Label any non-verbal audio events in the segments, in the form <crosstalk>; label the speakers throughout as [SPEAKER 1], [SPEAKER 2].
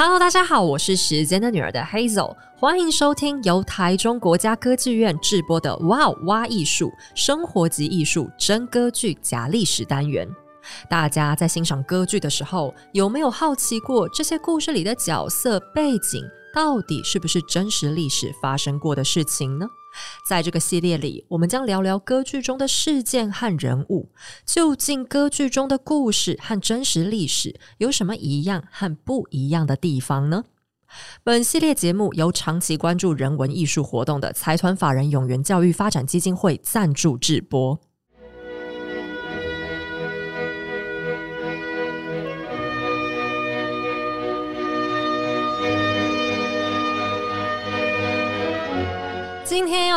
[SPEAKER 1] Hello，大家好，我是时间的女儿的 Hazel，欢迎收听由台中国家歌剧院制播的《哇哇艺术生活及艺术真歌剧假历史》单元。大家在欣赏歌剧的时候，有没有好奇过这些故事里的角色背景到底是不是真实历史发生过的事情呢？在这个系列里，我们将聊聊歌剧中的事件和人物。究竟歌剧中的故事和真实历史有什么一样和不一样的地方呢？本系列节目由长期关注人文艺术活动的财团法人永源教育发展基金会赞助制播。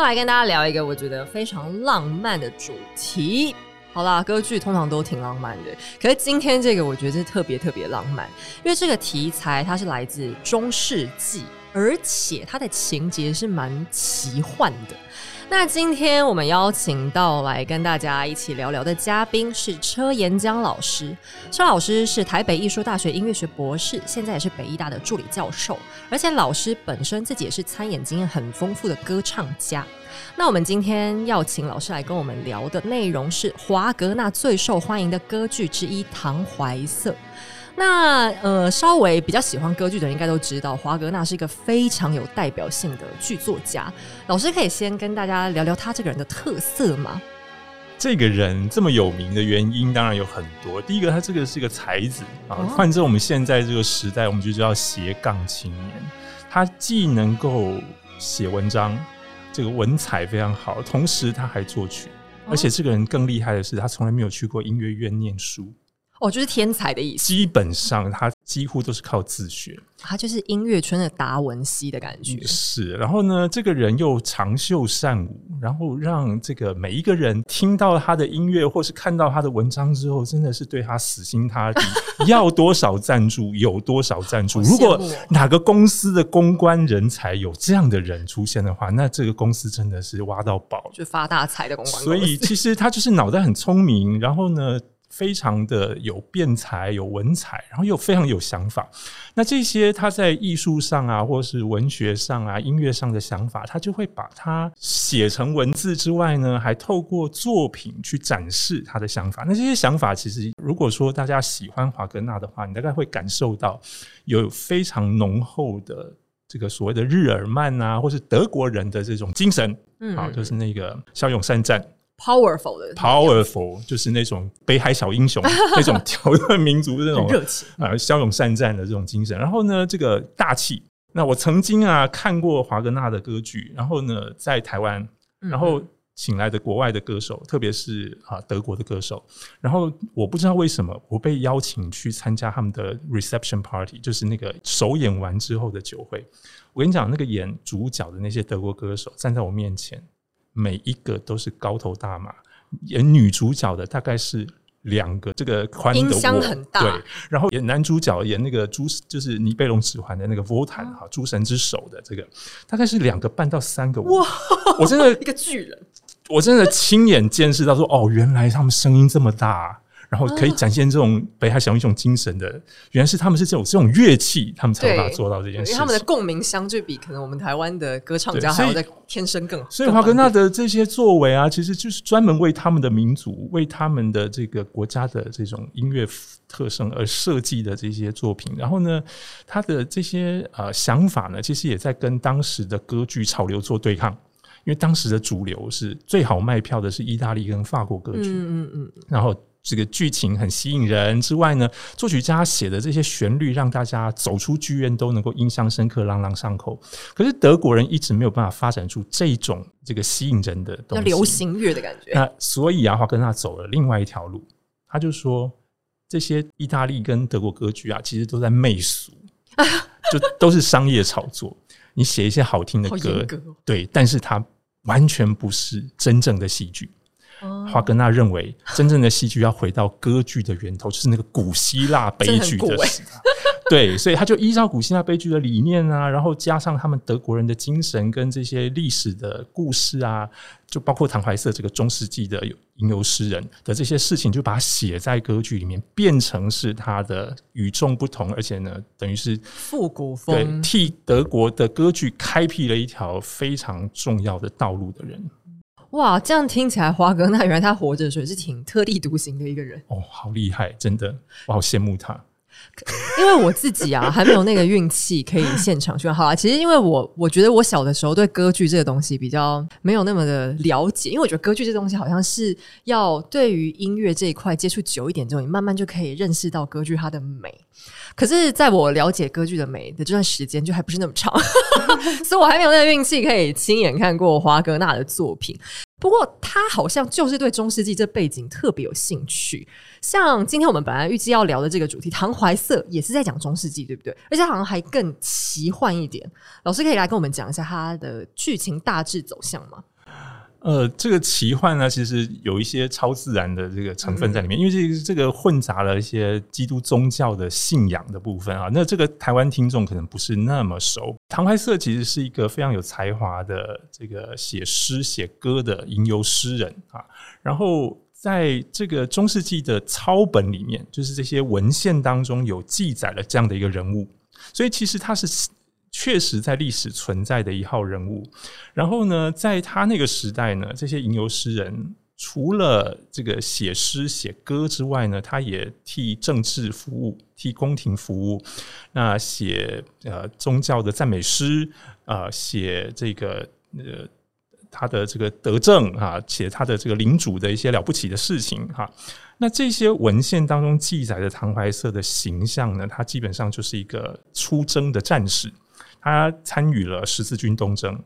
[SPEAKER 1] 来跟大家聊一个我觉得非常浪漫的主题。好啦，歌剧通常都挺浪漫的，可是今天这个我觉得特别特别浪漫，因为这个题材它是来自中世纪，而且它的情节是蛮奇幻的。那今天我们邀请到来跟大家一起聊聊的嘉宾是车延江老师。车老师是台北艺术大学音乐学博士，现在也是北艺大的助理教授，而且老师本身自己也是参演经验很丰富的歌唱家。那我们今天要请老师来跟我们聊的内容是华格纳最受欢迎的歌剧之一《唐怀瑟》。那呃，稍微比较喜欢歌剧的人应该都知道，华格纳是一个非常有代表性的剧作家。老师可以先跟大家聊聊他这个人的特色吗？
[SPEAKER 2] 这个人这么有名的原因当然有很多。第一个，他这个是一个才子啊，换成我们现在这个时代，我们就叫斜杠青年。他既能够写文章，这个文采非常好，同时他还作曲，而且这个人更厉害的是，他从来没有去过音乐院念书。
[SPEAKER 1] 哦，就是天才的意思。
[SPEAKER 2] 基本上，他几乎都是靠自学。
[SPEAKER 1] 他就是音乐圈的达文西的感觉。
[SPEAKER 2] 是，然后呢，这个人又长袖善舞，然后让这个每一个人听到他的音乐或是看到他的文章之后，真的是对他死心塌地，要多少赞助有多少赞助。如果哪个公司的公关人才有这样的人出现的话，那这个公司真的是挖到宝，
[SPEAKER 1] 就发大财的公关。
[SPEAKER 2] 所以，其实他就是脑袋很聪明，然后呢，非常的有辩才、有文采，然后又非常有想法。那这些他在艺术上啊，或是文学上啊、音乐上的想法，他就会把它写成文字之外呢，还透过作品去展示他的想法。那这些想法，其实如果说大家喜欢华格纳的话，你大概会感受到有非常浓厚的这个所谓的日耳曼啊，或是德国人的这种精神。嗯，好，就是那个骁勇善战。
[SPEAKER 1] Powerful 的
[SPEAKER 2] Powerful 就是那种北海小英雄 <laughs> 那种条顿民族的那种热情啊，骁勇善战的这种精神。然后呢，这个大气。那我曾经啊看过华格纳的歌剧，然后呢在台湾，然后请来的国外的歌手，特别是啊德国的歌手。然后我不知道为什么我被邀请去参加他们的 reception party，就是那个首演完之后的酒会。我跟你讲，那个演主角的那些德国歌手站在我面前。每一个都是高头大马，演女主角的大概是两个这个宽的音
[SPEAKER 1] 箱很大，
[SPEAKER 2] 对，然后演男主角演那个诸就是尼贝龙指环的那个沃坦哈诸神之手的这个大概是两个半到三个哇，我真的 <laughs>
[SPEAKER 1] 一个巨人，
[SPEAKER 2] 我真的亲眼见识到说哦，原来他们声音这么大。然后可以展现这种北海小英雄精神的，原来是他们是这种这种乐器，他们才有办法做到这件事情。
[SPEAKER 1] 因为他们的共鸣相对比可能我们台湾的歌唱家还要再天生更好。
[SPEAKER 2] 所以华格纳的这些作为啊，其实就是专门为他们的民族、为他们的这个国家的这种音乐特色而设计的这些作品。然后呢，他的这些呃想法呢，其实也在跟当时的歌剧潮流做对抗。因为当时的主流是最好卖票的是意大利跟法国歌剧，嗯嗯嗯，然后。这个剧情很吸引人之外呢，作曲家写的这些旋律让大家走出剧院都能够印象深刻、朗朗上口。可是德国人一直没有办法发展出这种这个吸引人的东西，
[SPEAKER 1] 流行乐的感觉。
[SPEAKER 2] 那所以啊，华格纳走了另外一条路，他就说这些意大利跟德国歌剧啊，其实都在媚俗，<laughs> 就都是商业炒作。你写一些好听的歌，
[SPEAKER 1] 哦、
[SPEAKER 2] 对，但是它完全不是真正的戏剧。华格纳认为，真正的戏剧要回到歌剧的源头，就是那个古希腊悲剧的时代。对，所以他就依照古希腊悲剧的理念啊，然后加上他们德国人的精神跟这些历史的故事啊，就包括唐怀瑟这个中世纪的吟游诗人的这些事情，就把它写在歌剧里面，变成是他的与众不同，而且呢，等于是
[SPEAKER 1] 复古风，
[SPEAKER 2] 对，替德国的歌剧开辟了一条非常重要的道路的人。
[SPEAKER 1] 哇，这样听起来，华哥那原来他活着的时候是挺特立独行的一个人
[SPEAKER 2] 哦，好厉害，真的，我好羡慕他。
[SPEAKER 1] 因为我自己啊，还没有那个运气可以现场去。好啊，其实因为我我觉得我小的时候对歌剧这个东西比较没有那么的了解，因为我觉得歌剧这东西好像是要对于音乐这一块接触久一点之后，你慢慢就可以认识到歌剧它的美。可是，在我了解歌剧的美的这段时间，就还不是那么长，<laughs> 所以我还没有那个运气可以亲眼看过华格纳的作品。不过，他好像就是对中世纪这背景特别有兴趣。像今天我们本来预计要聊的这个主题《唐怀瑟》，也是在讲中世纪，对不对？而且好像还更奇幻一点。老师可以来跟我们讲一下它的剧情大致走向吗？
[SPEAKER 2] 呃，这个奇幻呢，其实有一些超自然的这个成分在里面，嗯、因为这个这个混杂了一些基督宗教的信仰的部分啊。那这个台湾听众可能不是那么熟。唐怀瑟其实是一个非常有才华的这个写诗写歌的吟游诗人啊。然后在这个中世纪的抄本里面，就是这些文献当中有记载了这样的一个人物，所以其实他是。确实在历史存在的一号人物，然后呢，在他那个时代呢，这些吟游诗人除了这个写诗写歌之外呢，他也替政治服务，替宫廷服务。那写呃宗教的赞美诗啊，写这个呃他的这个德政啊，写他的这个领主的一些了不起的事情哈。那这些文献当中记载的唐怀瑟的形象呢，他基本上就是一个出征的战士。他参与了十字军东征，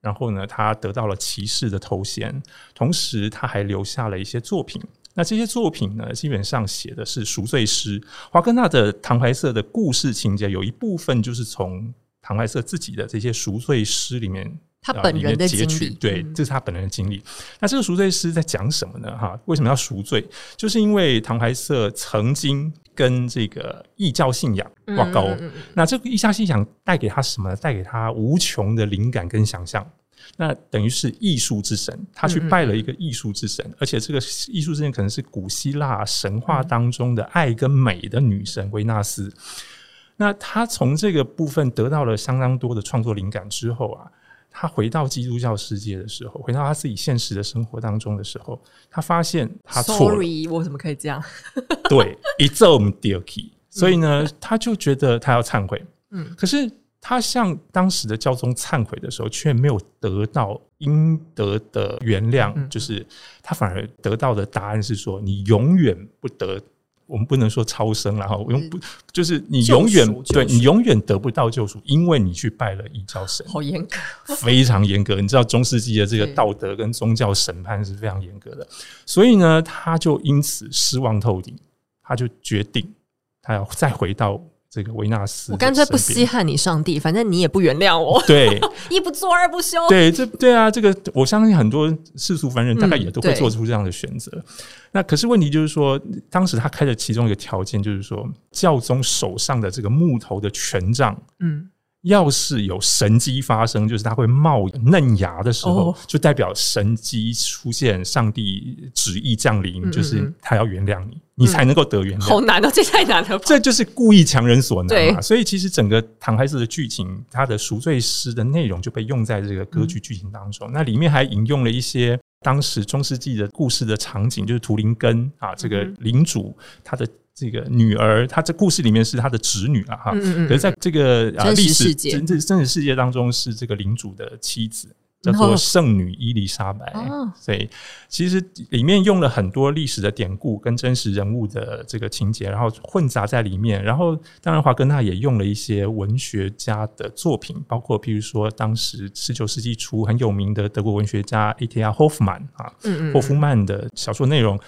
[SPEAKER 2] 然后呢，他得到了骑士的头衔，同时他还留下了一些作品。那这些作品呢，基本上写的是赎罪诗。华格纳的唐怀瑟的故事情节有一部分就是从唐怀瑟自己的这些赎罪诗里面。
[SPEAKER 1] 他本人的经历，
[SPEAKER 2] 对，这是他本人的经历。那这个赎罪诗在讲什么呢？哈，为什么要赎罪？就是因为唐怀瑟曾经跟这个异教信仰挂钩。那这个异教信仰带给他什么？带给他无穷的灵感跟想象。那等于是艺术之神，他去拜了一个艺术之神，而且这个艺术之神可能是古希腊神话当中的爱跟美的女神维纳斯。那他从这个部分得到了相当多的创作灵感之后啊。他回到基督教世界的时候，回到他自己现实的生活当中的时候，他发现他错了。
[SPEAKER 1] Sorry，我怎么可以这样？<laughs>
[SPEAKER 2] 对，一奏唔掉气，所以呢，他就觉得他要忏悔。嗯，可是他向当时的教宗忏悔的时候，却没有得到应得的原谅，嗯，就是他反而得到的答案是说：“你永远不得。”我们不能说超生了哈，我用不就是你永远对你永远得不到救赎，因为你去拜了异教神，
[SPEAKER 1] 好严格，
[SPEAKER 2] 非常严格。你知道中世纪的这个道德跟宗教审判是非常严格的，所以呢，他就因此失望透顶，他就决定他要再回到。这个维纳斯，
[SPEAKER 1] 我干脆不稀罕你，上帝，反正你也不原谅我。
[SPEAKER 2] 对，<laughs>
[SPEAKER 1] 一不做二不休。
[SPEAKER 2] 对，这对啊，这个我相信很多世俗凡人大概也都会做出这样的选择。嗯、那可是问题就是说，当时他开的其中一个条件就是说，教宗手上的这个木头的权杖，嗯。要是有神迹发生，就是它会冒嫩芽的时候，就代表神迹出现，上帝旨意降临，就是他要原谅你，你才能够得原谅。
[SPEAKER 1] 好难哦，这太难了
[SPEAKER 2] 吧。这就是故意强人所难嘛。所以其实整个唐怀瑟的剧情，他的赎罪诗的内容就被用在这个歌剧剧情当中。那里面还引用了一些当时中世纪的故事的场景，就是图林根啊，这个领主他的。这个女儿，她在故事里面是她的侄女了哈，可是在这个历史真真真实世界当中，是这个领主的妻子，叫做圣女伊丽莎白。所以其实里面用了很多历史的典故跟真实人物的这个情节，然后混杂在里面。然后当然华格纳也用了一些文学家的作品，包括譬如说当时十九世纪初很有名的德国文学家 A.T.R. 霍夫曼啊，霍夫曼的小说内容。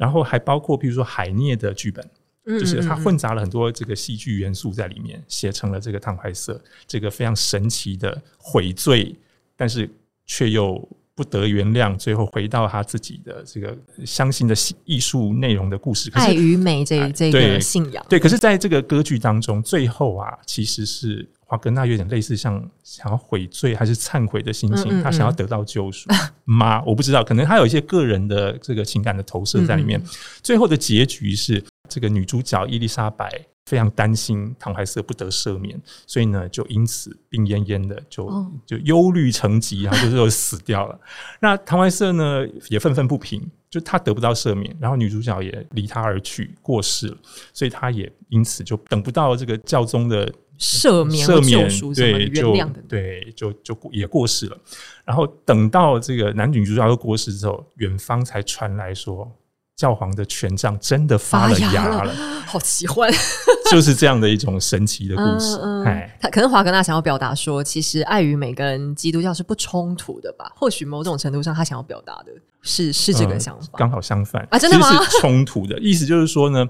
[SPEAKER 2] 然后还包括，比如说海涅的剧本，就是他混杂了很多这个戏剧元素在里面，写成了这个唐怀瑟这个非常神奇的悔罪，但是却又不得原谅，最后回到他自己的这个相信的艺术内容的故事。
[SPEAKER 1] 爱与美这这个信仰，
[SPEAKER 2] 对，对。可是在这个歌剧当中，最后啊，其实是华格纳有点类似像想要悔罪还是忏悔的心情，嗯嗯嗯，他想要得到救赎吗？我不知道，可能他有一些个人的这个情感的投射在里面。最后的结局是，这个女主角伊丽莎白。非常担心唐怀瑟不得赦免，所以呢，就因此病恹恹的就就忧虑成疾，然后就就死掉了。那唐怀瑟呢也愤愤不平，就他得不到赦免，然后女主角也离他而去过世了，所以他也因此就等不到这个教宗的
[SPEAKER 1] 赦免、赦免、对，就
[SPEAKER 2] 对，就就也过世了。然后等到这个男女主角都过世之后，远方才传来说。教皇的权杖真的发了芽了，
[SPEAKER 1] 了 <laughs> 好奇幻，<laughs>
[SPEAKER 2] 就是这样的一种神奇的故事。
[SPEAKER 1] 嗯嗯、他可能华格纳想要表达说，其实爱与美跟基督教是不冲突的吧？或许某种程度上，他想要表达的是是这个想法。刚、
[SPEAKER 2] 呃、好相反
[SPEAKER 1] 啊，真的吗？
[SPEAKER 2] 是冲突的意思就是说呢，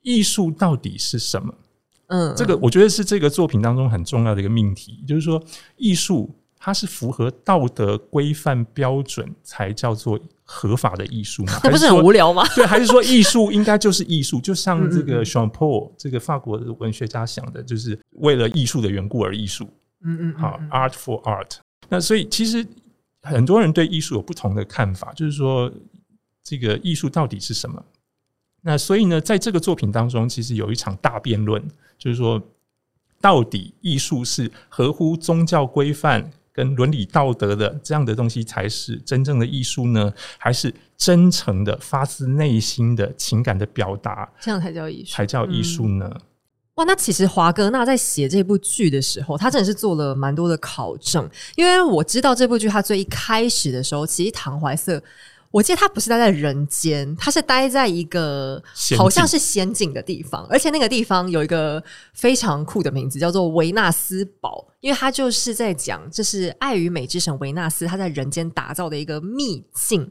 [SPEAKER 2] 艺术到底是什么？嗯，这个我觉得是这个作品当中很重要的一个命题，就是说艺术它是符合道德规范标准才叫做。合法的艺术吗？
[SPEAKER 1] 那 <laughs> 不是很无聊吗？
[SPEAKER 2] 对，还是说艺术应该就是艺术？就像这个 <laughs> Jean Paul 这个法国的文学家想的，就是为了艺术的缘故而艺术。嗯嗯，好，Art for Art。那所以其实很多人对艺术有不同的看法，就是说这个艺术到底是什么？那所以呢，在这个作品当中，其实有一场大辩论，就是说到底艺术是合乎宗教规范？跟伦理道德的这样的东西才是真正的艺术呢？还是真诚的、发自内心的情感的表达，
[SPEAKER 1] 这样才叫艺术？
[SPEAKER 2] 才叫艺术呢？嗯。
[SPEAKER 1] 哇，那其实华哥那在写这部剧的时候，他真的是做了蛮多的考证，因为我知道这部剧他最一开始的时候，其实唐怀瑟。我记得他不是待在人间，他是待在一个好像是仙境的地方，而且那个地方有一个非常酷的名字，叫做维纳斯堡，因为他就是在讲这是爱与美之神维纳斯他在人间打造的一个秘境。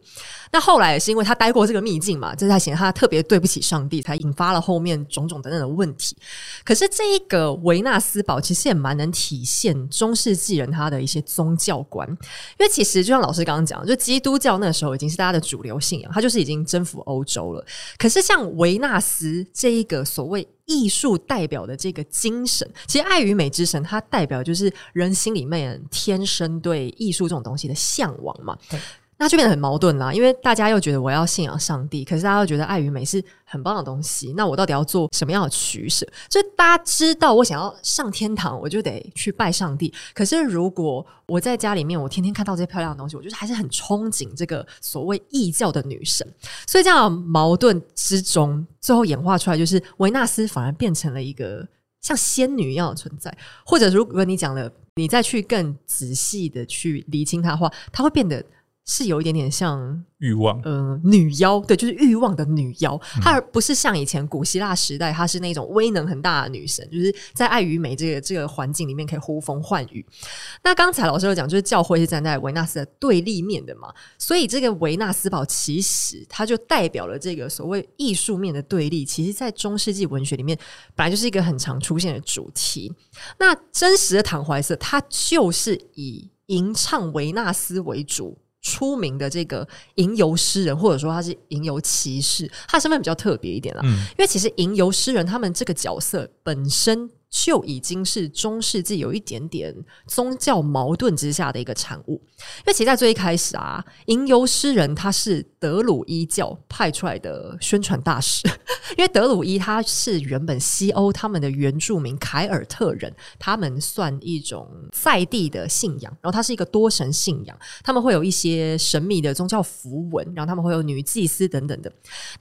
[SPEAKER 1] 那后来也是因为他待过这个秘境嘛，这才显得他特别对不起上帝，才引发了后面种种等等的问题。可是这一个维纳斯堡其实也蛮能体现中世纪人他的一些宗教观，因为其实就像老师刚刚讲，就基督教那时候已经是大家的主流信仰，它就是已经征服欧洲了。可是像维纳斯这一个所谓艺术代表的这个精神，其实爱与美之神，它代表就是人心里面天生对艺术这种东西的向往嘛。那就变得很矛盾啦，因为大家又觉得我要信仰上帝，可是大家又觉得爱与美是很棒的东西。那我到底要做什么样的取舍？就大家知道，我想要上天堂，我就得去拜上帝。可是如果我在家里面，我天天看到这些漂亮的东西，我觉得还是很憧憬这个所谓异教的女神。所以这样矛盾之中，最后演化出来就是维纳斯反而变成了一个像仙女一样的存在。或者如果你讲了，你再去更仔细的去厘清它的话，它会变得。是有一点点像
[SPEAKER 2] 欲望，
[SPEAKER 1] 嗯、呃，女妖，对，就是欲望的女妖，她而不是像以前古希腊时代，她是那种威能很大的女神，就是在爱与美这个这个环境里面可以呼风唤雨。那刚才老师有讲，就是教会是站在维纳斯的对立面的嘛，所以这个维纳斯堡其实它就代表了这个所谓艺术面的对立。其实，在中世纪文学里面，本来就是一个很常出现的主题。那真实的唐怀瑟，他就是以吟唱维纳斯为主。出名的这个吟游诗人，或者说他是吟游骑士，他的身份比较特别一点啦。嗯，因为其实吟游诗人他们这个角色本身。就已经是中世纪有一点点宗教矛盾之下的一个产物，因为其实在最一开始啊，吟游诗人他是德鲁伊教派出来的宣传大使，因为德鲁伊他是原本西欧他们的原住民凯尔特人，他们算一种在地的信仰，然后他是一个多神信仰，他们会有一些神秘的宗教符文，然后他们会有女祭司等等的，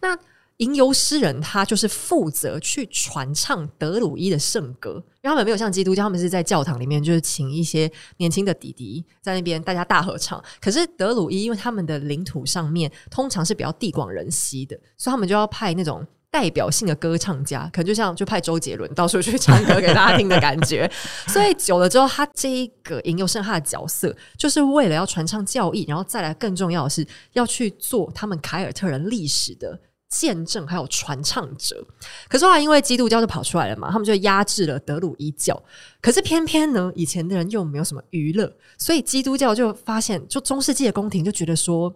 [SPEAKER 1] 那。吟游诗人他就是负责去传唱德鲁伊的圣歌，因为他们没有像基督教，他们是在教堂里面，就是请一些年轻的弟弟在那边大家大合唱。可是德鲁伊因为他们的领土上面通常是比较地广人稀的，所以他们就要派那种代表性的歌唱家，可能就像就派周杰伦到处去唱歌给大家听的感觉。<laughs> 所以久了之后，他这一个吟游诗人他的角色，就是为了要传唱教义，然后再来更重要的是要去做他们凯尔特人历史的。见证还有传唱者。可是后来因为基督教就跑出来了嘛，他们就压制了德鲁伊教。可是偏偏呢，以前的人又没有什么娱乐，所以基督教就发现，就中世纪的宫廷就觉得说，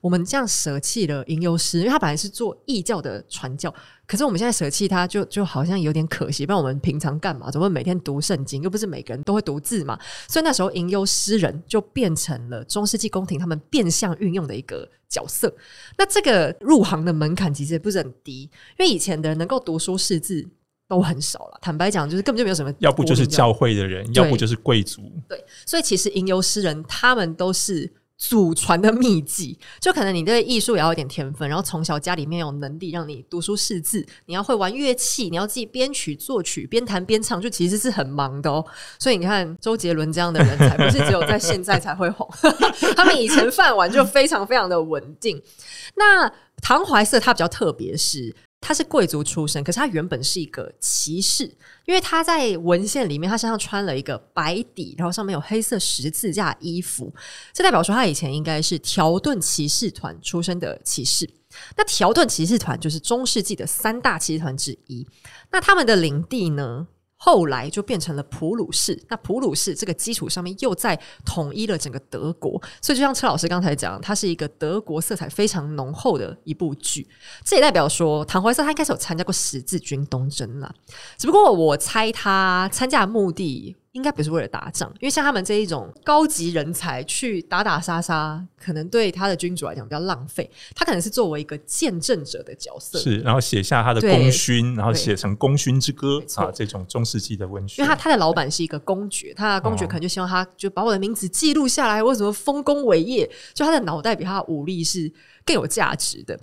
[SPEAKER 1] 我们这样舍弃了吟游诗，因为他本来是做异教的传教。可是我们现在舍弃它，就就好像有点可惜。不然我们平常干嘛？总会每天读圣经，又不是每个人都会读字嘛。所以那时候吟游诗人就变成了中世纪宫廷他们变相运用的一个角色。那这个入行的门槛其实也不是很低，因为以前的人能够读书识字都很少了。坦白讲，就是根本就没有什么，
[SPEAKER 2] 要不就是教会的人，要不就是贵族。
[SPEAKER 1] 对，所以其实吟游诗人他们都是。祖传的秘籍，就可能你对艺术也要有点天分，然后从小家里面有能力让你读书识字，你要会玩乐器，你要自己编曲作曲，边弹边唱，就其实是很忙的哦。所以你看周杰伦这样的人才不是只有在现在才会红，<laughs> 他们以前饭碗就非常非常的稳定。那唐怀瑟他比较特别是。他是贵族出身，可是他原本是一个骑士，因为他在文献里面，他身上穿了一个白底，然后上面有黑色十字架衣服，这代表说他以前应该是条顿骑士团出身的骑士。那条顿骑士团就是中世纪的三大骑士团之一，那他们的领地呢？后来就变成了普鲁士，那普鲁士这个基础上面又在统一了整个德国，所以就像车老师刚才讲，它是一个德国色彩非常浓厚的一部剧。这也代表说，唐怀瑟他应该是有参加过十字军东征了，只不过我猜他参加的目的。应该不是为了打仗，因为像他们这一种高级人才去打打杀杀，可能对他的君主来讲比较浪费。他可能是作为一个见证者的角色，
[SPEAKER 2] 是，然后写下他的功勋，然后写成《功勋之歌》啊，这种中世纪的文学。
[SPEAKER 1] 因为他他的老板是一个公爵，他的公爵可能就希望他就把我的名字记录下来，为什么丰功伟业？就他的脑袋比他的武力是更有价值的。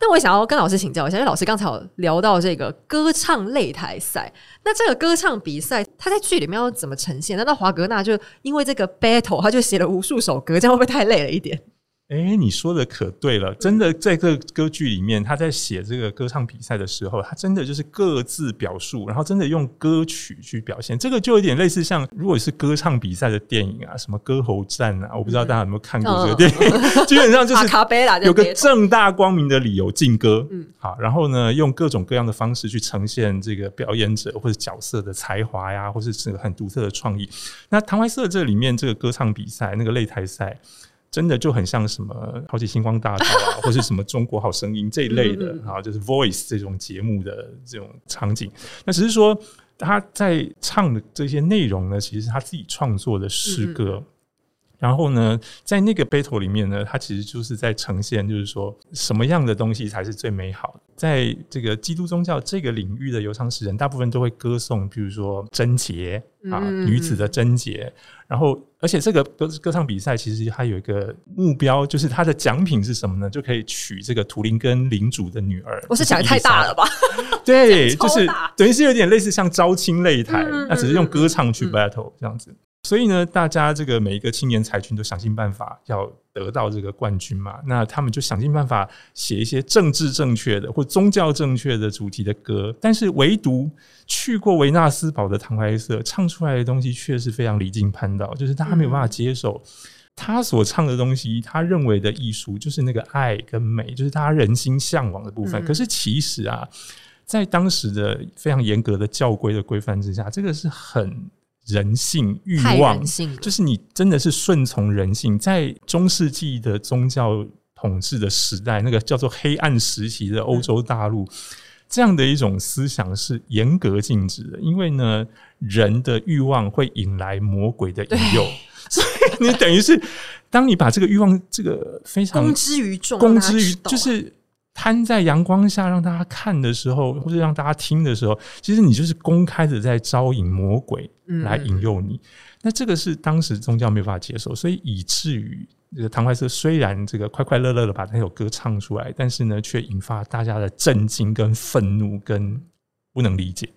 [SPEAKER 1] 那我也想要跟老师请教一下，因为老师刚才有聊到这个歌唱擂台赛，那这个歌唱比赛，它在剧里面要怎么呈现？难道华格纳就因为这个 battle，他就写了无数首歌，这样会不会太累了一点？
[SPEAKER 2] 哎、欸，你说的可对了，真的在这个歌剧里面，他在写这个歌唱比赛的时候，他真的就是各自表述，然后真的用歌曲去表现。这个就有点类似像，如果是歌唱比赛的电影啊，什么歌喉战啊，我不知道大家有没有看过这个电影，嗯、<laughs> 基本上就是 <laughs> 有个正大光明的理由进歌，嗯，好，然后呢，用各种各样的方式去呈现这个表演者或者角色的才华呀，或是这个很独特的创意。那唐怀瑟这里面这个歌唱比赛，那个擂台赛。真的就很像什么《超级星光大道》啊，<laughs> 或是什么《中国好声音》这一类的啊，就是 Voice 这种节目的这种场景。那只是说他在唱的这些内容呢，其实是他自己创作的诗歌。然后呢，在那个 battle 里面呢，它其实就是在呈现，就是说什么样的东西才是最美好的。在这个基督宗教这个领域的游唱诗人，大部分都会歌颂，比如说贞洁啊，女子的贞洁。然后，而且这个歌歌唱比赛其实它有一个目标，就是它的奖品是什么呢？就可以娶这个图林根领主的女儿。
[SPEAKER 1] 我是想的太大了吧？
[SPEAKER 2] 对，<laughs> 就是等于是有点类似像招亲擂台，那只是用歌唱去 battle 这样子。所以呢，大家这个每一个青年才俊都想尽办法要得到这个冠军嘛。那他们就想尽办法写一些政治正确的或宗教正确的主题的歌。但是唯独去过维纳斯堡的唐怀瑟唱出来的东西却是非常离经叛道，就是大家没有办法接受他所唱的东西。他认为的艺术就是那个爱跟美，就是他人心向往的部分。可是其实啊，在当时的非常严格的教规的规范之下，这个是很。人性欲望，就是你真的是顺从人性。在中世纪的宗教统治的时代，那个叫做黑暗时期的欧洲大陆，这样的一种思想是严格禁止的。因为呢，人的欲望会引来魔鬼的引诱，所以你等于是，当你把这个欲望这个非常
[SPEAKER 1] 公之于众，
[SPEAKER 2] 公之于就是。摊在阳光下让大家看的时候，或者让大家听的时候，其实你就是公开的在招引魔鬼来引诱你。那这个是当时宗教没有办法接受，所以以至于这个唐怀瑟虽然这个快快乐乐的把那首歌唱出来，但是呢，却引发大家的震惊、跟愤怒、跟不能理解。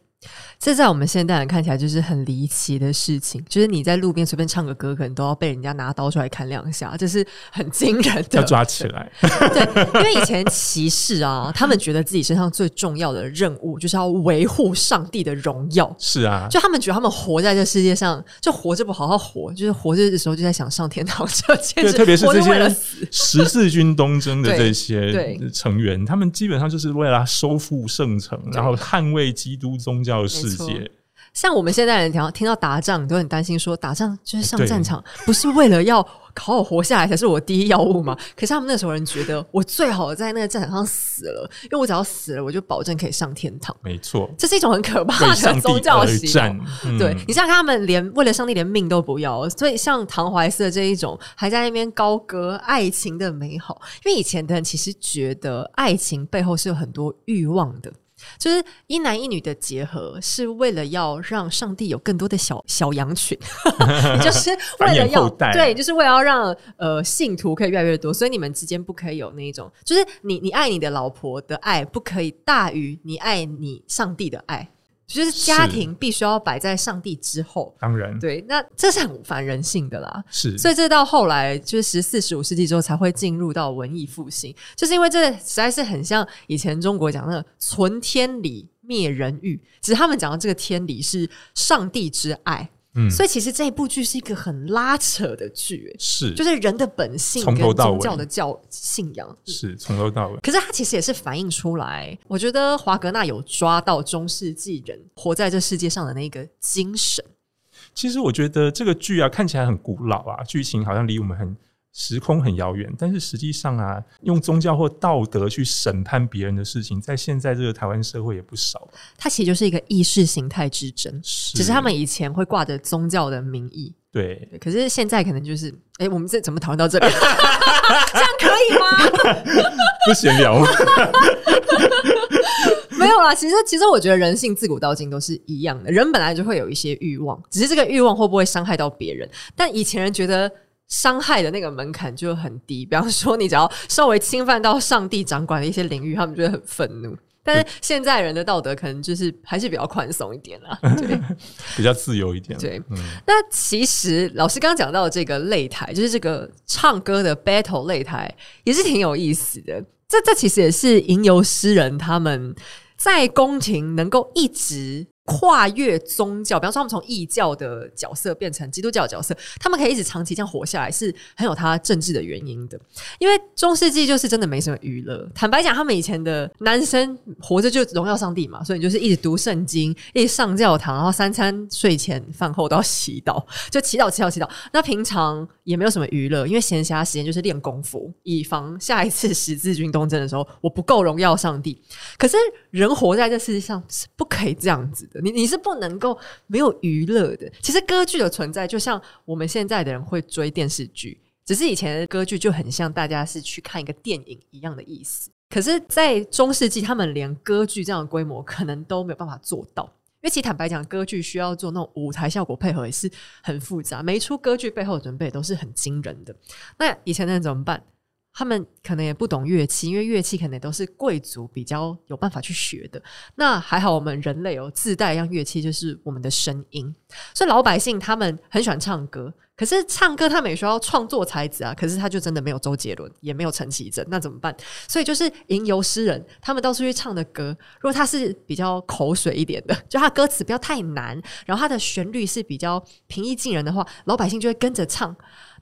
[SPEAKER 1] 这在我们现代人看起来就是很离奇的事情，就是你在路边随便唱个歌，可能都要被人家拿刀出来砍两下，这是很惊人的。
[SPEAKER 2] 要抓起来。<laughs>
[SPEAKER 1] 对，因为以前骑士啊，他们觉得自己身上最重要的任务就是要维护上帝的荣耀。
[SPEAKER 2] 是啊，
[SPEAKER 1] 就他们觉得他们活在这世界上，就活着不好好活，就是活着的时候就在想上天堂这件事。
[SPEAKER 2] 对，特别是这些 <laughs> 十字军东征的这些成员，他们基本上就是为了收复圣城，然后捍卫基督宗教的世界。
[SPEAKER 1] 像我们现在人听到听到打仗，都很担心，说打仗就是上战场，不是为了要好好活下来才是我第一要务嘛？可是他们那时候人觉得，我最好在那个战场上死了，因为我只要死了，我就保证可以上天堂。
[SPEAKER 2] 没错，
[SPEAKER 1] 这是一种很可怕的宗教信仰。
[SPEAKER 2] 嗯、
[SPEAKER 1] 对，你像他们连为了上帝连命都不要，所以像唐怀瑟这一种还在那边高歌爱情的美好，因为以前的人其实觉得爱情背后是有很多欲望的。就是一男一女的结合，是为了要让上帝有更多的小小羊群 <laughs> <laughs> 就是为了要对，就是为了要让呃信徒可以越来越多，所以你们之间不可以有那一种，就是你你爱你的老婆的爱不可以大于你爱你上帝的爱。就是家庭必须要摆在上帝之后，
[SPEAKER 2] 当然
[SPEAKER 1] 对，那这是很反人性的啦。
[SPEAKER 2] 是，
[SPEAKER 1] 所以这到后来就是十四、十五世纪之后才会进入到文艺复兴，就是因为这实在是很像以前中国讲的“存天理，灭人欲”，只是他们讲的这个天理是上帝之爱。嗯，所以其实这一部剧是一个很拉扯的剧，
[SPEAKER 2] 是，
[SPEAKER 1] 就是人的本性跟宗教的教信仰，
[SPEAKER 2] 是从头到尾。
[SPEAKER 1] 可是它其实也是反映出来，我觉得华格纳有抓到中世纪人活在这世界上的那个精神。
[SPEAKER 2] 其实我觉得这个剧啊，看起来很古老啊，剧情好像离我们很。时空很遥远，但是实际上啊，用宗教或道德去审判别人的事情，在现在这个台湾社会也不少。
[SPEAKER 1] 它其实就是一个意识形态之争，是只是他们以前会挂着宗教的名
[SPEAKER 2] 义，对，可
[SPEAKER 1] 是现在可能就是，哎、欸，我们这怎么讨论到这里？<laughs> 这样可以吗？<laughs>
[SPEAKER 2] 不闲聊吗？<laughs>
[SPEAKER 1] 没有啦，其实其实我觉得人性自古到今都是一样的，人本来就会有一些欲望，只是这个欲望会不会伤害到别人。但以前人觉得。伤害的那个门槛就很低，<laughs> 比方说你只要稍微侵犯到上帝掌管的一些领域，他们就会很愤怒。但是现在人的道德可能就是还是比较宽松一点啦，<laughs> 对，
[SPEAKER 2] 比较自由一点。
[SPEAKER 1] 对，嗯、那其实老师刚刚讲到的这个擂台，就是这个唱歌的 battle 擂台，也是挺有意思的。这这其实也是吟游诗人他们在宫廷能够一直。跨越宗教，比方说他们从异教的角色变成基督教的角色，他们可以一直长期这样活下来，是很有他政治的原因的。因为中世纪就是真的没什么娱乐。坦白讲，他们以前的男生活着就荣耀上帝嘛，所以就是一直读圣经，一直上教堂，然后三餐睡前饭后都要祈祷，就祈祷祈祷祈祷。那平常也没有什么娱乐，因为闲暇时间就是练功夫，以防下一次十字军东征的时候我不够荣耀上帝。可是人活在这世界上是不可以这样子的。你你是不能够没有娱乐的。其实歌剧的存在，就像我们现在的人会追电视剧，只是以前的歌剧就很像大家是去看一个电影一样的意思。可是，在中世纪，他们连歌剧这样的规模可能都没有办法做到，因为其实坦白讲，歌剧需要做那种舞台效果配合也是很复杂，每一出歌剧背后的准备都是很惊人的。那以前的人怎么办？他们可能也不懂乐器，因为乐器可能都是贵族比较有办法去学的。那还好，我们人类有自带一样乐器，就是我们的声音。所以老百姓他们很喜欢唱歌，可是唱歌他们也需要创作才子啊。可是他就真的没有周杰伦，也没有陈绮贞，那怎么办？所以就是吟游诗人，他们到处去唱的歌，如果他是比较口水一点的，就他歌词不要太难，然后他的旋律是比较平易近人的话，老百姓就会跟着唱。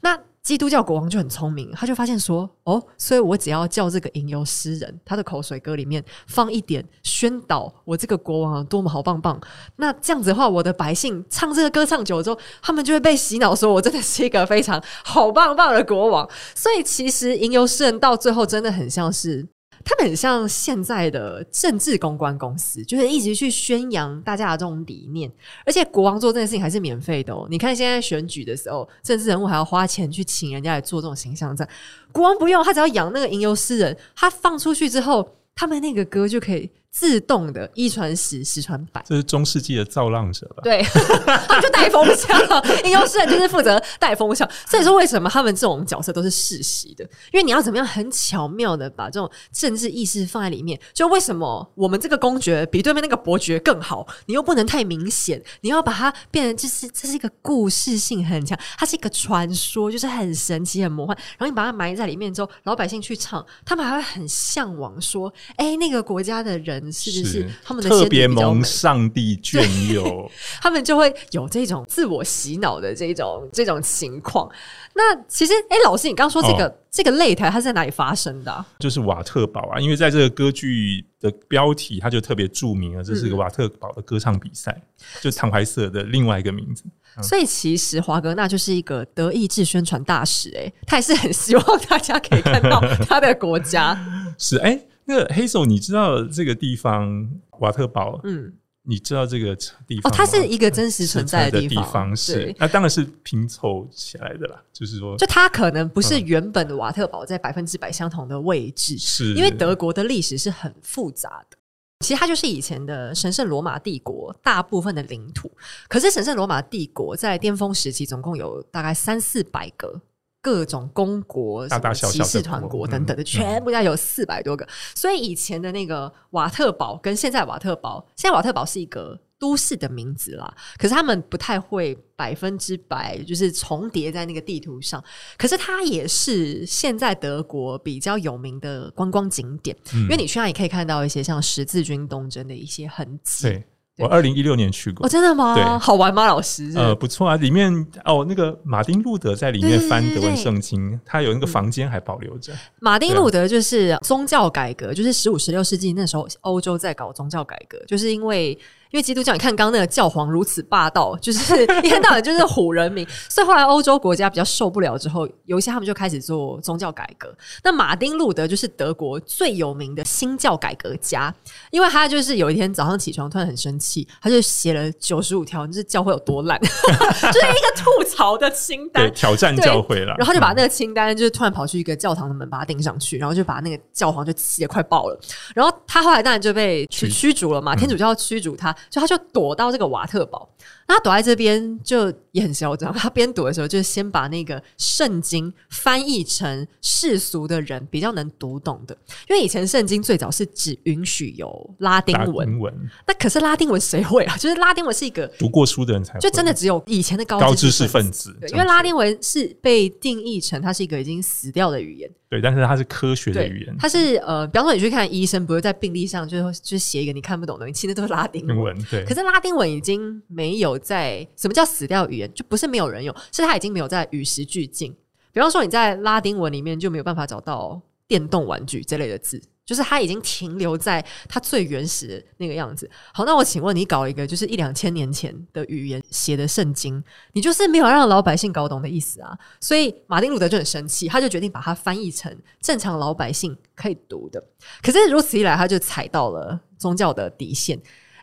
[SPEAKER 1] 那基督教国王就很聪明，他就发现说：“哦，所以我只要叫这个吟游诗人，他的口水歌里面放一点宣导我这个国王多么好棒棒。那这样子的话，我的百姓唱这个歌唱久了之后，他们就会被洗脑，说我真的是一个非常好棒棒的国王。所以其实吟游诗人到最后真的很像是。”他们很像现在的政治公关公司，就是一直去宣扬大家的这种理念，而且国王做这件事情还是免费的哦。你看现在选举的时候，政治人物还要花钱去请人家来做这种形象战，国王不用，他只要养那个吟游诗人，他放出去之后，他们那个歌就可以自动的一传十，十传百。
[SPEAKER 2] 这是中世纪的造浪者吧？
[SPEAKER 1] 对，<laughs> 他们就带风向，吟游诗人就是负责带风向。所以说，为什么他们这种角色都是世袭的？因为你要怎么样很巧妙的把这种政治意识放在里面。就为什么我们这个公爵比对面那个伯爵更好？你又不能太明显，你要把它变成就是这是一个故事性很强，它是一个传说，就是很神奇、很魔幻。然后你把它埋在里面之后，老百姓去唱，他们还会很向往说：“哎、欸，那个国家的人是不是，他们的特别
[SPEAKER 2] 蒙上帝眷 <laughs> 佑？”
[SPEAKER 1] 他们就会有这种自我洗脑的这种这种情况。那其实，哎、欸，老师，你刚刚说这个、哦、这个擂台，它是在哪里发生的、啊？
[SPEAKER 2] 就是瓦特堡啊，因为在这个歌剧的标题，它就特别著名了，这是个瓦特堡的歌唱比赛，嗯、就坦怀瑟的另外一个名字。嗯、
[SPEAKER 1] 所以，其实华格纳就是一个德意志宣传大使、欸，哎，他也是很希望大家可以看到 <laughs> 他的国家。
[SPEAKER 2] 是，哎、欸，那个黑手，你知道这个地方瓦特堡？嗯。你知道这个地方？哦，
[SPEAKER 1] 它是一个真实存在的地方，
[SPEAKER 2] 地方是那当然是拼凑起来的啦。就是说，
[SPEAKER 1] 就它可能不是原本的瓦特堡在百分之百相同的位置，是因为德国的历史是很复杂的。其实它就是以前的神圣罗马帝国大部分的领土，可是神圣罗马帝国在巅峰时期总共有大概三四百个。各种公国、大大小小骑士团国等等的，全部要有四百多个。所以以前的那个瓦特堡跟现在瓦特堡，现在瓦特堡是一个都市的名字啦。可是他们不太会百分之百就是重叠在那个地图上。可是它也是现在德国比较有名的观光景点，因为你去那里可以看到一些像十字军东征的一些痕迹。
[SPEAKER 2] 我二零一六年去过，
[SPEAKER 1] 哦，真的吗？
[SPEAKER 2] 对，
[SPEAKER 1] 好玩吗？老师，
[SPEAKER 2] 呃，不错啊，里面哦，那个马丁路德在里面翻德文圣经，他有那个房间还保留着。
[SPEAKER 1] 马丁路德就是宗教改革，就是十五、十六世纪那时候欧洲在搞宗教改革，就是因为。因为基督教，你看刚刚那个教皇如此霸道，就是 <laughs> 一天到晚就是唬人民，所以后来欧洲国家比较受不了之后，有一些他们就开始做宗教改革。那马丁路德就是德国最有名的新教改革家，因为他就是有一天早上起床突然很生气，他就写了九十五条，就是教会有多烂，<laughs> 就是一个吐槽的清单，
[SPEAKER 2] 对，挑战教会了。
[SPEAKER 1] 然后就把那个清单，就是突然跑去一个教堂的门把它钉上去，然后就把那个教皇就气得快爆了。然后他后来当然就被驱驱逐了嘛，天主教驱逐他。所以他就躲到这个瓦特堡，那他躲在这边就也很嚣张。他边躲的时候，就先把那个圣经翻译成世俗的人比较能读懂的，因为以前圣经最早是只允许有拉丁文。文那可是拉丁文谁会啊？就是拉丁文是一个
[SPEAKER 2] 读过书的人才会，
[SPEAKER 1] 就真的只有以前的高
[SPEAKER 2] 高知识分子。
[SPEAKER 1] 对，因为拉丁文是被定义成它是一个已经死掉的语言。
[SPEAKER 2] 对，但是它是科学的语言。
[SPEAKER 1] 它是呃，比方说你去看医生，不是在病历上就就写一个你看不懂的东西，其实都是拉丁文。
[SPEAKER 2] 对。
[SPEAKER 1] 可是拉丁文已经没有在什么叫死掉语言，就不是没有人用，是它已经没有在与时俱进。比方说你在拉丁文里面就没有办法找到电动玩具这类的字。就是它已经停留在它最原始的那个样子。好，那我请问你搞一个就是一两千年前的语言写的圣经，你就是没有让老百姓搞懂的意思啊。所以马丁路德就很生气，他就决定把它翻译成正常老百姓可以读的。可是如此一来，他就踩到了宗教的底线，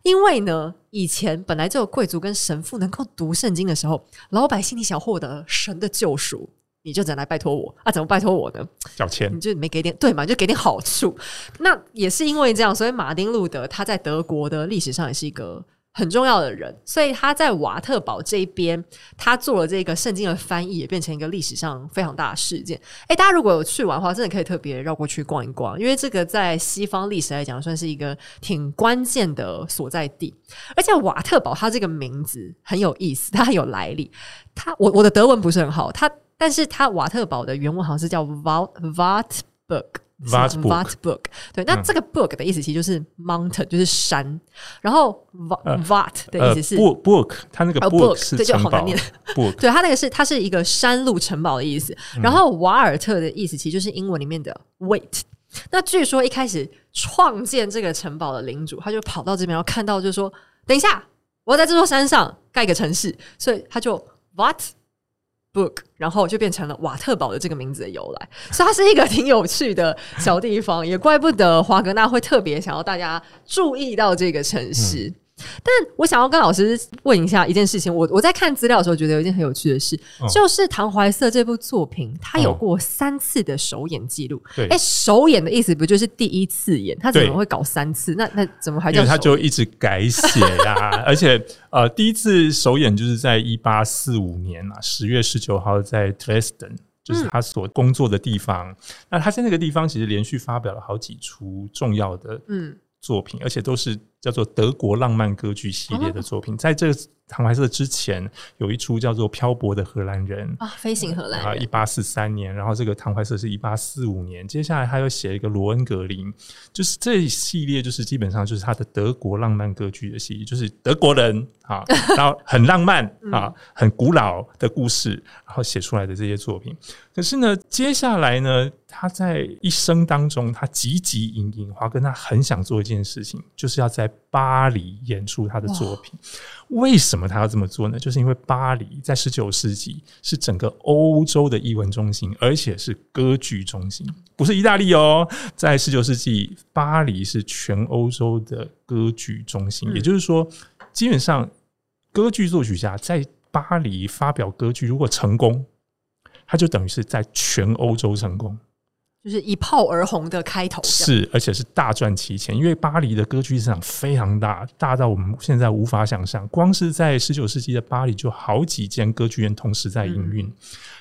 [SPEAKER 1] 因为呢，以前本来就有贵族跟神父能够读圣经的时候，老百姓你想获得神的救赎。你就只能来拜托我啊？怎么拜托我呢？
[SPEAKER 2] 缴钱，
[SPEAKER 1] 你就没给点对嘛？就给点好处。那也是因为这样，所以马丁路德他在德国的历史上也是一个很重要的人。所以他在瓦特堡这一边，他做了这个圣经的翻译，也变成一个历史上非常大的事件。诶，大家如果有去玩的话，真的可以特别绕过去逛一逛，因为这个在西方历史来讲，算是一个挺关键的所在地。而且瓦特堡它这个名字很有意思，它很有来历。它我我的德文不是很好，它。但是它瓦特堡的原文好像是叫 Vat Vatburg Wartburg，Wartburg，对，那这个 book 的意思其实就是 mountain，就是山。然后 Wart 的意思是
[SPEAKER 2] book，它那个 burg 是城堡。<laughs>
[SPEAKER 1] 对，它那个是它是一个山路城堡的意思。然后瓦尔特的意思其实就是英文里面的 wait。那据说一开始创建这个城堡的领主，他就跑到这边，然后看到就是说，等一下，我要在这座山上盖一个城市，所以他就 Book，然后就变成了瓦特堡的这个名字的由来，所以它是一个挺有趣的小地方，也怪不得华格纳会特别想要大家注意到这个城市。但我想要跟老师问一下一件事情，我我在看资料的时候觉得有一件很有趣的事，哦、就是唐怀瑟这部作品，它有过三次的首演记录。对、哦，哎、欸，首演的意思不就是第一次演？他怎么会搞三次？那那怎么还叫？
[SPEAKER 2] 他就一直改写呀、啊，<laughs> 而且呃，第一次首演就是在一八四五年啊，十月十九号在 Dresden，就是他所工作的地方。嗯、那他在那个地方其实连续发表了好几出重要的嗯作品，嗯、而且都是。叫做德国浪漫歌剧系列的作品，在这个唐怀瑟之前有一出叫做《漂泊的荷兰人》
[SPEAKER 1] 啊，飞行荷兰啊，
[SPEAKER 2] 一八四三年，然后这个唐怀瑟是一八四五年，接下来他又写一个罗恩格林，就是这一系列就是基本上就是他的德国浪漫歌剧的系列，就是德国人啊，<laughs> 然后很浪漫啊，很古老的故事，然后写出来的这些作品。可是呢，接下来呢，他在一生当中，他汲汲营营，华哥他很想做一件事情，就是要在巴黎演出他的作品，为什么他要这么做呢？就是因为巴黎在十九世纪是整个欧洲的艺文中心，而且是歌剧中心，不是意大利哦。在十九世纪，巴黎是全欧洲的歌剧中心，也就是说，基本上歌剧作曲家在巴黎发表歌剧，如果成功，他就等于是在全欧洲成功。
[SPEAKER 1] 就是一炮而红的开头，
[SPEAKER 2] 是，而且是大赚其钱，因为巴黎的歌剧市场非常大，大到我们现在无法想象。光是在十九世纪的巴黎，就好几间歌剧院同时在营运。嗯、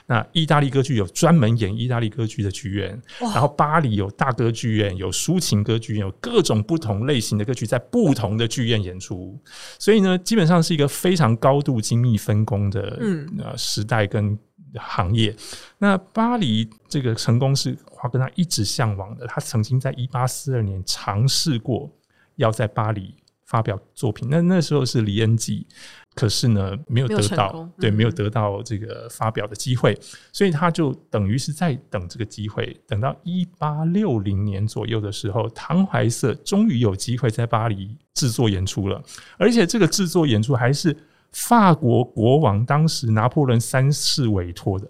[SPEAKER 2] 那意大利歌剧有专门演意大利歌剧的剧院，然后巴黎有大歌剧院，有抒情歌剧院，有各种不同类型的歌剧在不同的剧院演出。所以呢，基本上是一个非常高度精密分工的嗯呃时代跟。行业，那巴黎这个成功是华格纳一直向往的。他曾经在一八四二年尝试过要在巴黎发表作品，那那时候是李恩济，可是呢没有得到，嗯、对，没有得到这个发表的机会，所以他就等于是在等这个机会，等到一八六零年左右的时候，唐怀瑟终于有机会在巴黎制作演出了，而且这个制作演出还是。法国国王当时拿破仑三世委托的，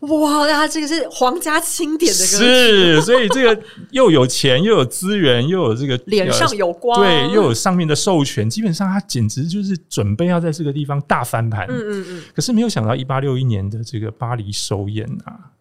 [SPEAKER 1] 哇！那他这个是皇家钦点的歌曲，
[SPEAKER 2] 是，所以这个又有钱又有资源又有这个
[SPEAKER 1] 脸上有光，
[SPEAKER 2] 对，又有上面的授权，基本上他简直就是准备要在这个地方大翻盘。嗯嗯嗯。可是没有想到，一八六一年的这个巴黎首演啊。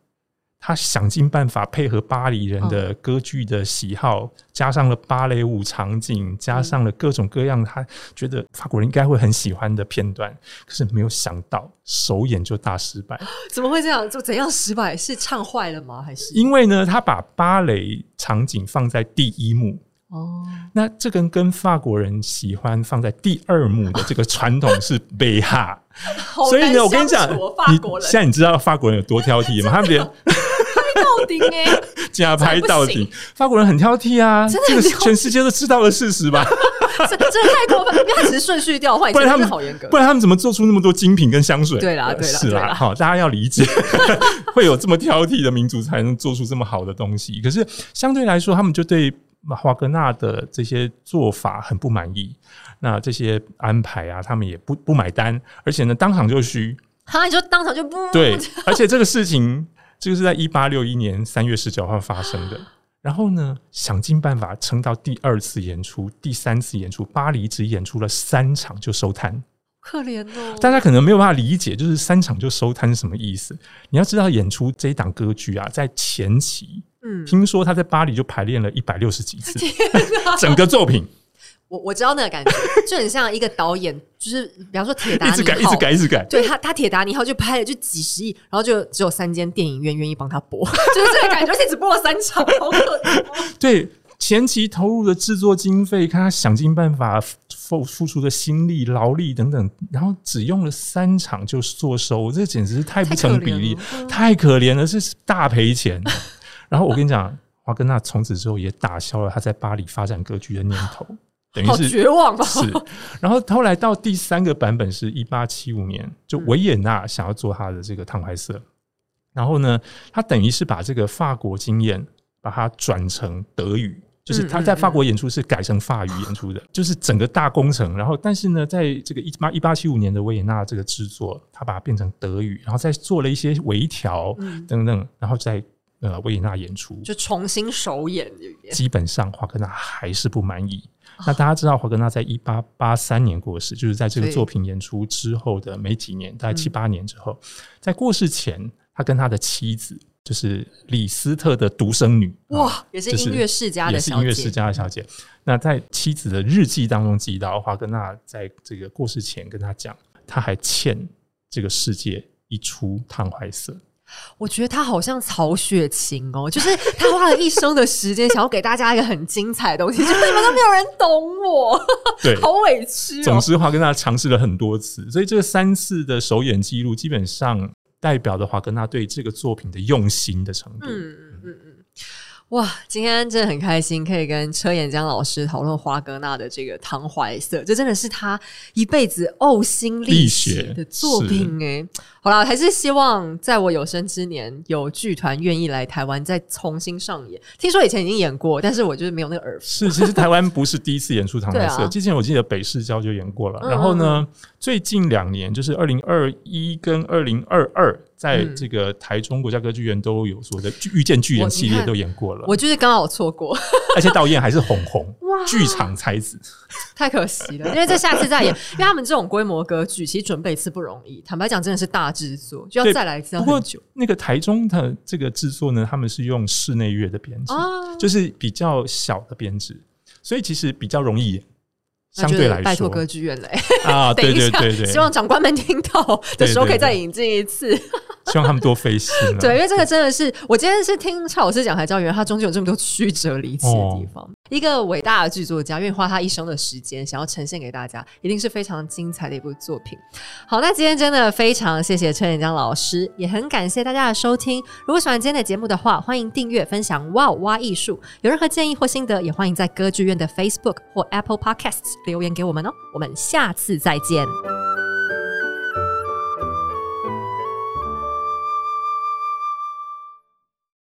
[SPEAKER 2] 他想尽办法配合巴黎人的歌剧的喜好，哦、加上了芭蕾舞场景，加上了各种各样他觉得法国人应该会很喜欢的片段。可是没有想到首演就大失败。<gasps>
[SPEAKER 1] 怎么会这样？就怎样失败？是唱坏了吗？还是
[SPEAKER 2] 因为呢？他把芭蕾场景放在第一幕哦，那这跟跟法国人喜欢放在第二幕的这个传统是背哈。<laughs> 所以呢，我跟你讲，你现在你知道法国人有多挑剔吗？他们连。<laughs>
[SPEAKER 1] 到底哎，
[SPEAKER 2] 假拍到底，法国人很挑剔啊，这个全世界都知道的事实吧？<laughs>
[SPEAKER 1] 这这太过分，因为他只是顺序调换，不然他们好严格，
[SPEAKER 2] 不然他们怎么做出那么多精品跟香水？
[SPEAKER 1] 对啦，对啦，
[SPEAKER 2] 是啦，好，大家要理解，<laughs> 会有这么挑剔的民族才能做出这么好的东西。可是相对来说，他们就对华格纳的这些做法很不满意，那这些安排啊，他们也不不买单，而且呢，当场就虚，
[SPEAKER 1] 他就当场就不
[SPEAKER 2] 对，<laughs> 而且这个事情。这个是在一八六一年三月十九号发生的，<gasps> 然后呢，想尽办法撑到第二次演出、第三次演出，巴黎只演出了三场就收摊，
[SPEAKER 1] 可怜哦！
[SPEAKER 2] 大家可能没有办法理解，就是三场就收摊是什么意思？你要知道，演出这一档歌剧啊，在前期，嗯，听说他在巴黎就排练了一百六十几次，<laughs> <laughs> 整个作品。
[SPEAKER 1] 我我知道那个感觉，就很像一个导演，就是比方说铁达尼号，
[SPEAKER 2] 一直改，一直改，一直改。
[SPEAKER 1] 对他，他铁达尼号就拍了就几十亿，然后就只有三间电影院愿意帮他播，<laughs> 就是这个感觉，而且只播了三场，好可怜。<laughs>
[SPEAKER 2] 对，前期投入的制作经费，看他想尽办法付付出的心力、劳力等等，然后只用了三场就坐收，这简直是太不成比例，太可怜了，了，是大赔钱。<laughs> 然后我跟你讲，华格纳从此之后也打消了他在巴黎发展歌剧的念头。等于是
[SPEAKER 1] 绝望吧？
[SPEAKER 2] 是，然后后来到第三个版本是一八七五年，就维也纳想要做他的这个唐怀瑟，然后呢，他等于是把这个法国经验把它转成德语，就是他在法国演出是改成法语演出的，就是整个大工程。然后，但是呢，在这个一八一八七五年的维也纳这个制作，他把它变成德语，然后再做了一些微调等等，然后在呃维也纳演出，
[SPEAKER 1] 就重新首演。
[SPEAKER 2] 基本上华格纳还是不满意。那大家知道华格纳在一八八三年过世，就是在这个作品演出之后的没几年，大概七八年之后，在过世前，他跟他的妻子就是李斯特的独生女，
[SPEAKER 1] 哇，也是音乐世家的小姐，
[SPEAKER 2] 也是音乐世家的小姐。那在妻子的日记当中记到，华格纳在这个过世前跟他讲，他还欠这个世界一出《汤怀瑟》。
[SPEAKER 1] 我觉得他好像曹雪芹哦，就是他花了一生的时间，想要给大家一个很精彩的东西，就是你们都没有人懂我，<laughs>
[SPEAKER 2] 对，
[SPEAKER 1] 好委屈哦。
[SPEAKER 2] 总之，华格纳尝试了很多次，所以这三次的首演记录，基本上代表了华格纳对这个作品的用心的程度。嗯。
[SPEAKER 1] 哇，今天真的很开心，可以跟车延江老师讨论华格纳的这个《唐怀瑟》，这真的是他一辈子呕心沥血的作品哎。好啦，还是希望在我有生之年，有剧团愿意来台湾再重新上演。听说以前已经演过，但是我就是没有那个耳福。
[SPEAKER 2] 是，其实台湾不是第一次演出《唐怀瑟》，之前我记得北市交就演过了。然后呢，最近两年就是二零二一跟二零二二。在这个台中国家歌剧院都有所的《遇见巨人》系列都演过了，
[SPEAKER 1] 我就是刚好错过，<laughs>
[SPEAKER 2] 而且导演还是红红哇，剧场才子，<laughs>
[SPEAKER 1] 太可惜了。因为这下次再演，因为他们这种规模歌剧，其实准备一次不容易。坦白讲，真的是大制作，就要再来一次要很久。
[SPEAKER 2] 那个台中的这个制作呢，他们是用室内乐的编制，啊、就是比较小的编制，所以其实比较容易。相对来说，
[SPEAKER 1] 拜托歌剧院嘞
[SPEAKER 2] 啊！<laughs> 对对对对，
[SPEAKER 1] 希望长官们听到的时候可以再引进一次。<laughs>
[SPEAKER 2] 希望他们多费心。
[SPEAKER 1] 对，因为这个真的是，我今天是听蔡老师讲才知道，原来他中间有这么多曲折离奇的地方。哦、一个伟大的剧作家，愿意花他一生的时间，想要呈现给大家，一定是非常精彩的一部作品。好，那今天真的非常谢谢陈延江老师，也很感谢大家的收听。如果喜欢今天的节目的话，欢迎订阅、分享。哇哦，挖艺术！有任何建议或心得，也欢迎在歌剧院的 Facebook 或 Apple Podcasts 留言给我们哦。我们下次再见。